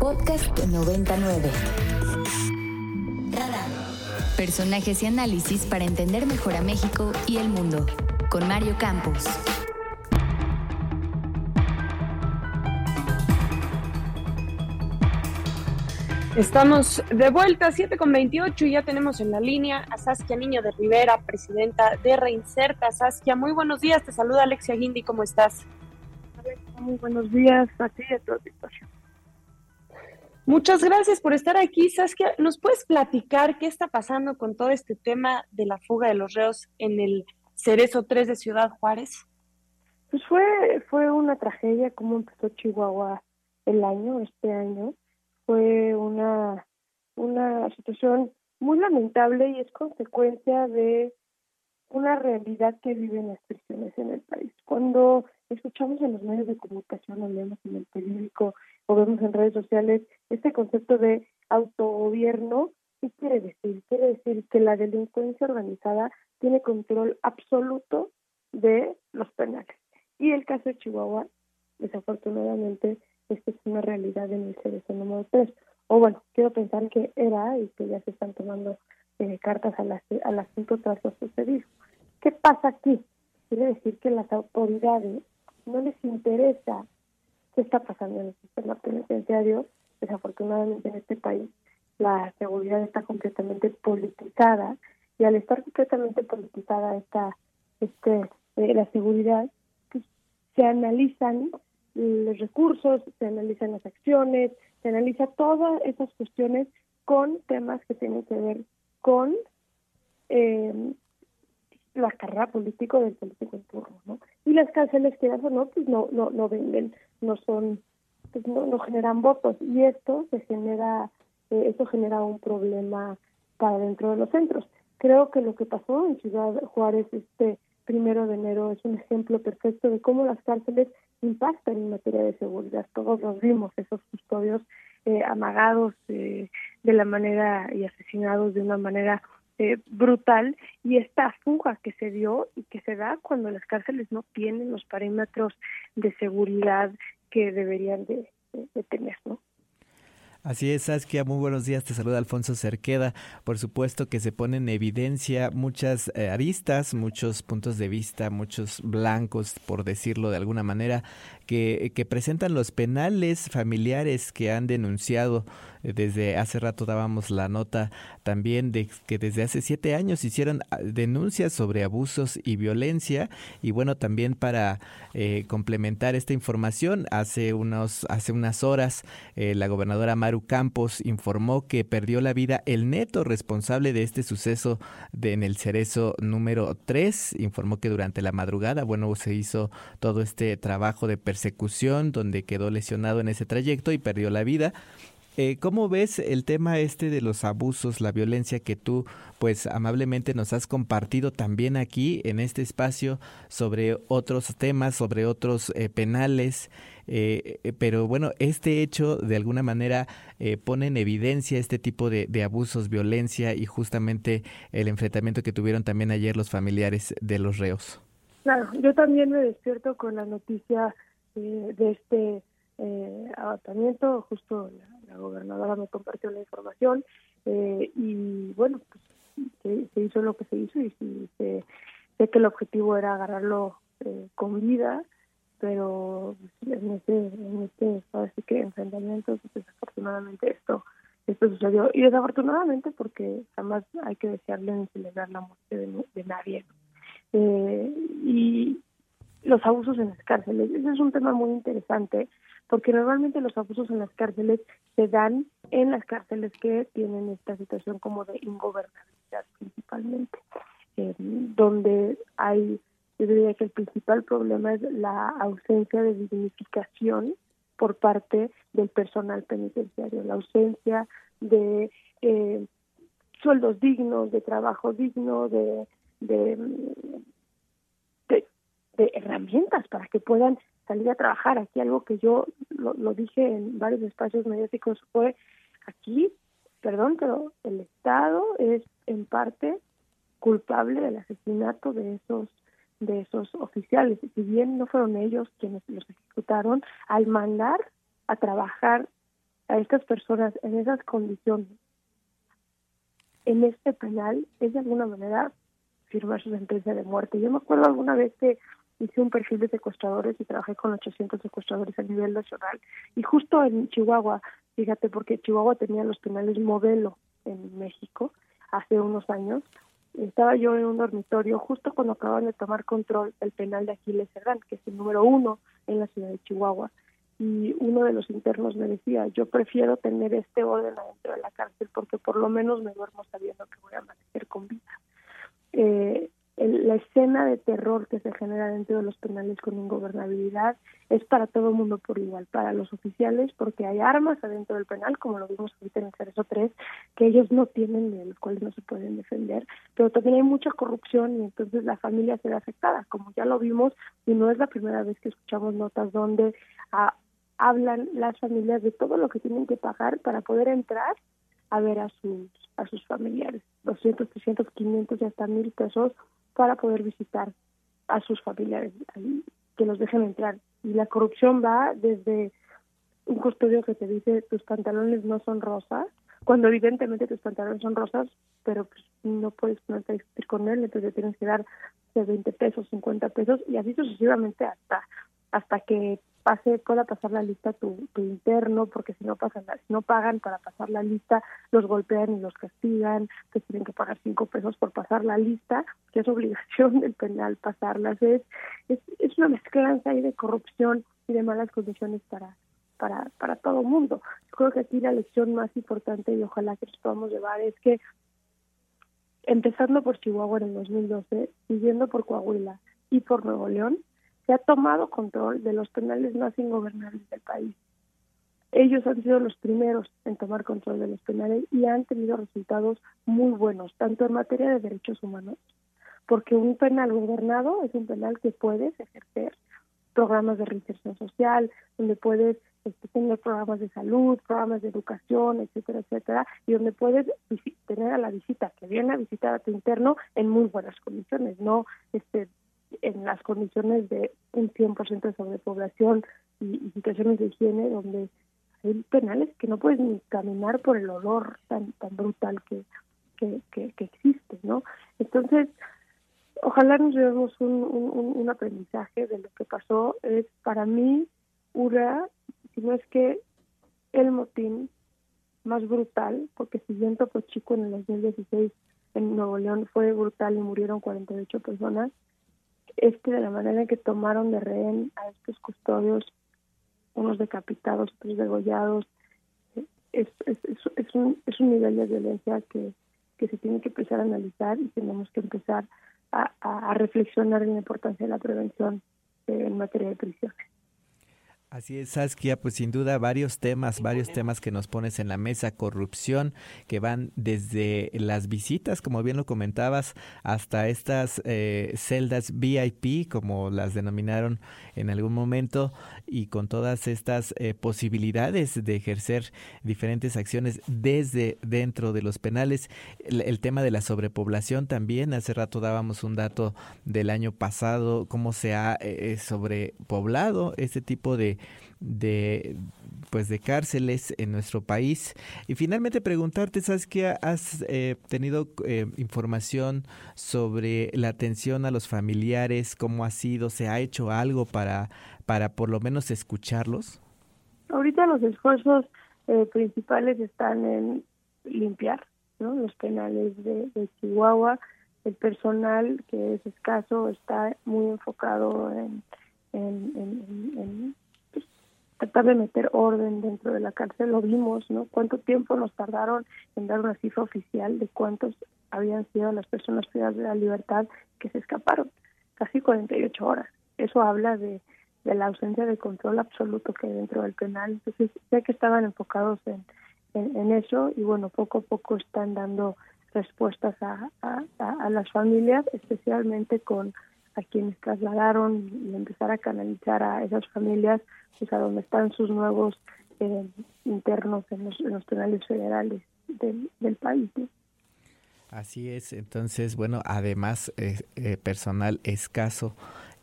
Podcast 99. Personajes y análisis para entender mejor a México y el mundo. Con Mario Campos. Estamos de vuelta, 7 con 28 y ya tenemos en la línea a Saskia Niño de Rivera, presidenta de Reinserta. Saskia, muy buenos días, te saluda Alexia Guindi, ¿cómo estás? Muy buenos días a ti y a toda situación. Muchas gracias por estar aquí, Saskia. ¿Nos puedes platicar qué está pasando con todo este tema de la fuga de los reos en el Cerezo 3 de Ciudad Juárez? Pues fue, fue una tragedia como empezó Chihuahua el año, este año fue una, una situación muy lamentable y es consecuencia de una realidad que viven las prisiones en el país. Cuando escuchamos en los medios de comunicación, leemos en el periódico o vemos en redes sociales este concepto de autogobierno, ¿qué quiere decir? Quiere decir que la delincuencia organizada tiene control absoluto de los penales. Y el caso de Chihuahua, desafortunadamente, esta es una realidad en el CDC número 3. O bueno, quiero pensar que era y que ya se están tomando eh, cartas al, al asunto tras lo sucedido. ¿Qué pasa aquí? Quiere decir que las autoridades no les interesa qué está pasando en el sistema penitenciario. Desafortunadamente en este país la seguridad está completamente politizada y al estar completamente politizada esta este eh, la seguridad pues, se analizan los recursos, se analizan las acciones, se analiza todas esas cuestiones con temas que tienen que ver con eh, la carrera política del político en turno, ¿no? Y las cárceles que o no, pues no, no, no venden, no son, pues no, no generan votos y esto se genera, eh, esto genera un problema para dentro de los centros. Creo que lo que pasó en Ciudad Juárez este primero de enero es un ejemplo perfecto de cómo las cárceles impactan en materia de seguridad. Todos los vimos, esos custodios eh, amagados eh, de la manera y asesinados de una manera eh, brutal y esta fuga que se dio y que se da cuando las cárceles no tienen los parámetros de seguridad que deberían de, tener, ¿no? Así es, Saskia, muy buenos días. Te saluda Alfonso Cerqueda. Por supuesto que se ponen en evidencia muchas eh, aristas, muchos puntos de vista, muchos blancos, por decirlo de alguna manera, que, que presentan los penales familiares que han denunciado desde hace rato dábamos la nota también de que desde hace siete años hicieron ah, denuncias sobre abusos y violencia y bueno también para eh, complementar esta información hace unos hace unas horas eh, la gobernadora Maru Campos informó que perdió la vida el neto responsable de este suceso de, en el cerezo número 3 informó que durante la madrugada bueno se hizo todo este trabajo de persecución donde quedó lesionado en ese trayecto y perdió la vida eh, ¿Cómo ves el tema este de los abusos, la violencia que tú, pues amablemente nos has compartido también aquí en este espacio sobre otros temas, sobre otros eh, penales? Eh, pero bueno, este hecho de alguna manera pone en evidencia este tipo de, abusos, violencia y justamente el enfrentamiento que tuvieron también ayer los familiares de los reos. Claro, yo también me despierto con la noticia de este eh, abatamiento, justo gobernadora me compartió la información eh, y bueno, pues se, hizo lo que se hizo y, sé que el objetivo era agarrarlo eh, con vida, pero en este, en este así que enfrentamiento, pues, desafortunadamente esto esto sucedió. Y desafortunadamente porque jamás hay que desearle ni celebrar la muerte de, de nadie eh, y los abusos en las cárceles. Ese es un tema muy interesante porque normalmente los abusos en las cárceles se dan en las cárceles que tienen esta situación como de ingobernabilidad principalmente, eh, donde hay, yo diría que el principal problema es la ausencia de dignificación por parte del personal penitenciario, la ausencia de eh, sueldos dignos, de trabajo digno, de, de, de herramientas para que puedan salir a trabajar. Aquí algo que yo lo, dije en varios espacios mediáticos fue aquí, perdón, pero el Estado es en parte culpable del asesinato de esos de esos oficiales, si bien no fueron ellos quienes los ejecutaron, al mandar a trabajar a estas personas en esas condiciones en este penal es de alguna manera firmar su sentencia de muerte. Yo me acuerdo alguna vez que hice un perfil de secuestradores y trabajé con 800 secuestradores a nivel nacional. Y justo en Chihuahua, fíjate, porque Chihuahua tenía los penales modelo en México hace unos años, estaba yo en un dormitorio justo cuando acababan de tomar control el penal de Aquiles Cerdán, que es el número uno en la ciudad de Chihuahua. Y uno de los internos me decía, yo prefiero tener este orden adentro de la cárcel porque por lo menos me duermo sabiendo que voy a amanecer con vida. Eh, la escena de terror que se genera dentro de los penales con ingobernabilidad es para todo el mundo por igual, para los oficiales porque hay armas adentro del penal, como lo vimos ahorita en el Cerezo 3, que ellos no tienen de los cuales no se pueden defender, pero también hay mucha corrupción y entonces la familia se ve afectada, como ya lo vimos y no es la primera vez que escuchamos notas donde ah, hablan las familias de todo lo que tienen que pagar para poder entrar a ver a sus a sus familiares, 200, 300, 500 y hasta mil pesos para poder visitar a sus familiares, que los dejen entrar. Y la corrupción va desde un custodio que te dice tus pantalones no son rosas, cuando evidentemente tus pantalones son rosas, pero pues no puedes ponerte a discutir con él, entonces tienes que dar de 20 pesos, 50 pesos y así sucesivamente hasta hasta que pase pueda pasar la lista tu, interno porque si no pasan si no pagan para pasar la lista los golpean y los castigan que tienen que pagar cinco pesos por pasar la lista que es obligación del penal pasarlas. Es es, una mezclanza ahí de corrupción y de malas condiciones para para para todo el mundo creo que aquí la lección más importante y ojalá que nos podamos llevar es que empezando por Chihuahua en el 2012 siguiendo por Coahuila y por Nuevo León se ha tomado control de los penales más ingobernables del país. Ellos han sido los primeros en tomar control de los penales y han tenido resultados muy buenos, tanto en materia de derechos humanos, porque un penal gobernado es un penal que puedes ejercer programas de reinserción social, donde puedes este, tener programas de salud, programas de educación, etcétera, etcétera, y donde puedes tener a la visita que viene a visitar a tu interno en muy buenas condiciones, no este en las condiciones de un 100% de sobrepoblación y, situaciones de higiene donde hay penales que no puedes ni caminar por el olor tan tan brutal que, que, que, existe, ¿no? Entonces, ojalá nos llevemos un, un, un, aprendizaje de lo que pasó. Es para mí una, si no es que el motín más brutal, porque si bien Topo Chico en el 2016 en Nuevo León fue brutal y murieron 48 personas, este de la manera en que tomaron de rehén a estos custodios, unos decapitados, otros degollados, es, es, es, un, es un nivel de violencia que, que se tiene que empezar a analizar y tenemos que empezar a reflexionar en la importancia de la prevención en materia de prisiones. Así es, Saskia, pues sin duda varios temas, varios temas que nos pones en la mesa, corrupción, que van desde las visitas, como bien lo comentabas, hasta estas eh, celdas VIP, como las denominaron en algún momento, y con todas estas eh, posibilidades de ejercer diferentes acciones desde dentro de los penales. El, tema de la sobrepoblación también, hace rato dábamos un dato del año pasado, cómo se ha eh, sobrepoblado ese tipo de de pues de cárceles en nuestro país. Y finalmente preguntarte sabes que has eh, tenido eh, información sobre la atención a los familiares cómo ha sido se ha hecho algo para para por lo menos escucharlos ahorita los esfuerzos eh, principales están en limpiar los penales de, Chihuahua. El personal que es escaso está muy enfocado en, en tratar de meter orden dentro de la cárcel, lo vimos, ¿no? Cuánto tiempo nos tardaron en dar una cifra oficial de cuántos habían sido las personas privadas de la libertad que se escaparon, casi 48 horas. Eso habla de, de la ausencia de control absoluto que hay dentro del penal. Entonces, sé que estaban enfocados en, en, eso y bueno, poco a poco están dando respuestas a, a, a las familias, especialmente con a quienes trasladaron y empezar a canalizar a esas familias pues a donde están sus nuevos eh, internos en los, en penales federales del, del país. Así es, entonces, bueno, además eh, eh, personal escaso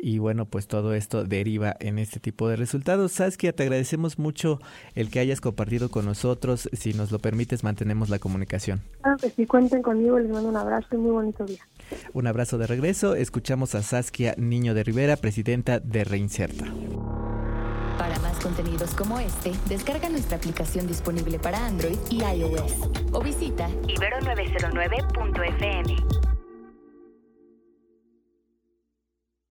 y bueno, pues todo esto deriva en este tipo de resultados. Saskia, te agradecemos mucho el que hayas compartido con nosotros. Si nos lo permites, mantenemos la comunicación. Ah, pues si cuenten conmigo, les mando un abrazo y muy bonito día. Un abrazo de regreso. Escuchamos a Saskia Niño de Rivera, presidenta de Reinserta. Para más contenidos como este, descarga nuestra aplicación disponible para Android y iOS o visita ibero909.fm.